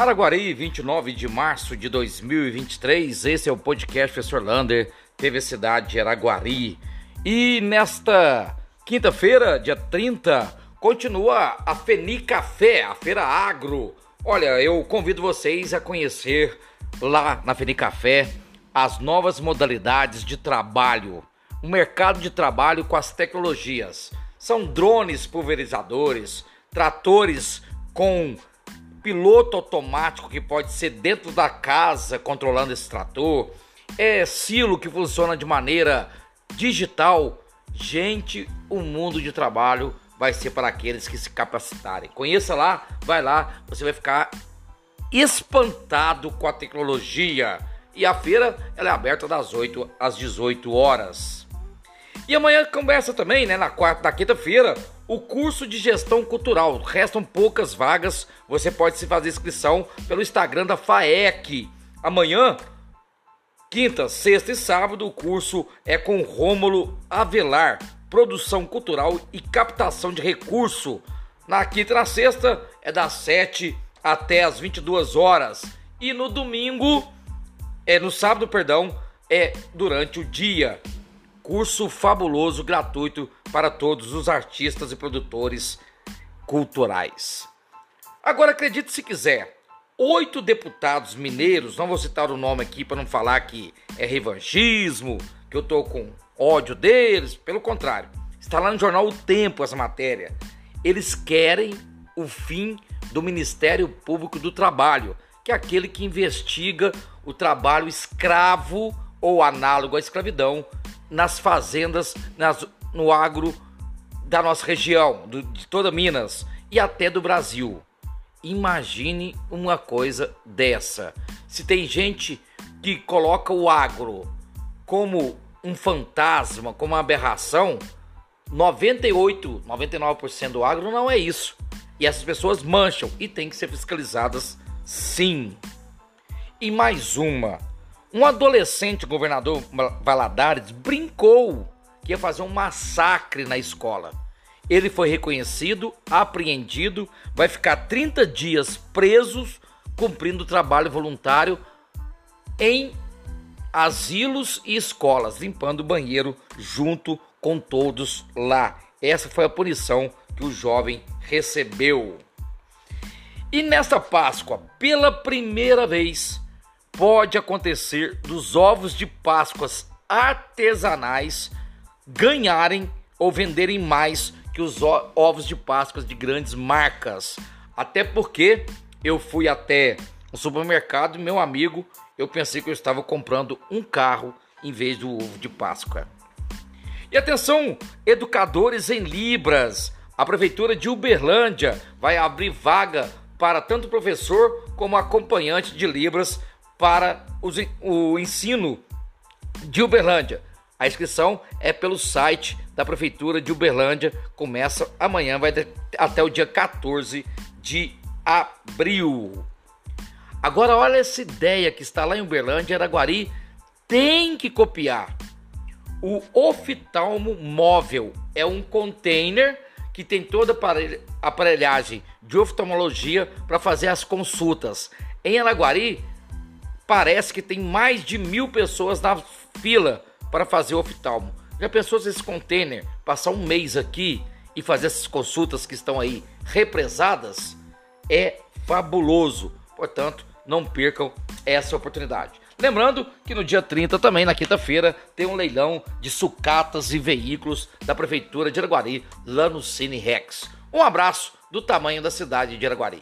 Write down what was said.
Araguari, 29 de março de 2023. Esse é o podcast Professor Lander, TV Cidade de Araguari. E nesta quinta-feira, dia 30, continua a Feni Café, a feira agro. Olha, eu convido vocês a conhecer lá na Feni Café as novas modalidades de trabalho, o mercado de trabalho com as tecnologias. São drones pulverizadores, tratores com piloto automático que pode ser dentro da casa controlando esse trator, é silo que funciona de maneira digital. Gente, o mundo de trabalho vai ser para aqueles que se capacitarem. Conheça lá, vai lá, você vai ficar espantado com a tecnologia. E a feira ela é aberta das 8 às 18 horas. E amanhã começa também, né, na quarta, na quinta-feira, o curso de gestão cultural. Restam poucas vagas. Você pode se fazer inscrição pelo Instagram da FAEC. Amanhã, quinta, sexta e sábado, o curso é com Rômulo Avelar, produção cultural e captação de recurso. Na quinta e na sexta é das 7 até as 22 horas. E no domingo, é no sábado, perdão, é durante o dia. Curso fabuloso, gratuito para todos os artistas e produtores culturais. Agora acredite se quiser, oito deputados mineiros, não vou citar o nome aqui para não falar que é revanchismo, que eu tô com ódio deles, pelo contrário, está lá no jornal O Tempo essa matéria. Eles querem o fim do Ministério Público do Trabalho, que é aquele que investiga o trabalho escravo ou análogo à escravidão nas fazendas, nas, no agro da nossa região, do, de toda Minas e até do Brasil. Imagine uma coisa dessa. Se tem gente que coloca o agro como um fantasma, como uma aberração, 98, 99% do agro não é isso. E essas pessoas mancham e têm que ser fiscalizadas sim. E mais uma. Um adolescente governador Valadares brincou que ia fazer um massacre na escola. Ele foi reconhecido, apreendido, vai ficar 30 dias presos cumprindo trabalho voluntário em asilos e escolas, limpando o banheiro junto com todos lá. Essa foi a punição que o jovem recebeu. E nesta Páscoa, pela primeira vez, pode acontecer dos ovos de Páscoas artesanais ganharem ou venderem mais que os ovos de Páscoa de grandes marcas. Até porque eu fui até o supermercado e meu amigo, eu pensei que eu estava comprando um carro em vez do ovo de Páscoa. E atenção, educadores em Libras. A prefeitura de Uberlândia vai abrir vaga para tanto professor como acompanhante de Libras para o ensino de Uberlândia. A inscrição é pelo site da Prefeitura de Uberlândia. Começa amanhã, vai até o dia 14 de abril. Agora, olha essa ideia que está lá em Uberlândia, Araguari, tem que copiar. O oftalmo móvel é um container que tem toda a aparelhagem de oftalmologia para fazer as consultas. Em Araguari, parece que tem mais de mil pessoas na fila para fazer o oftalmo. Já pensou se esse container passar um mês aqui e fazer essas consultas que estão aí represadas? É fabuloso. Portanto, não percam essa oportunidade. Lembrando que no dia 30 também, na quinta-feira, tem um leilão de sucatas e veículos da Prefeitura de Araguari, lá no Cine Rex. Um abraço do tamanho da cidade de Araguari.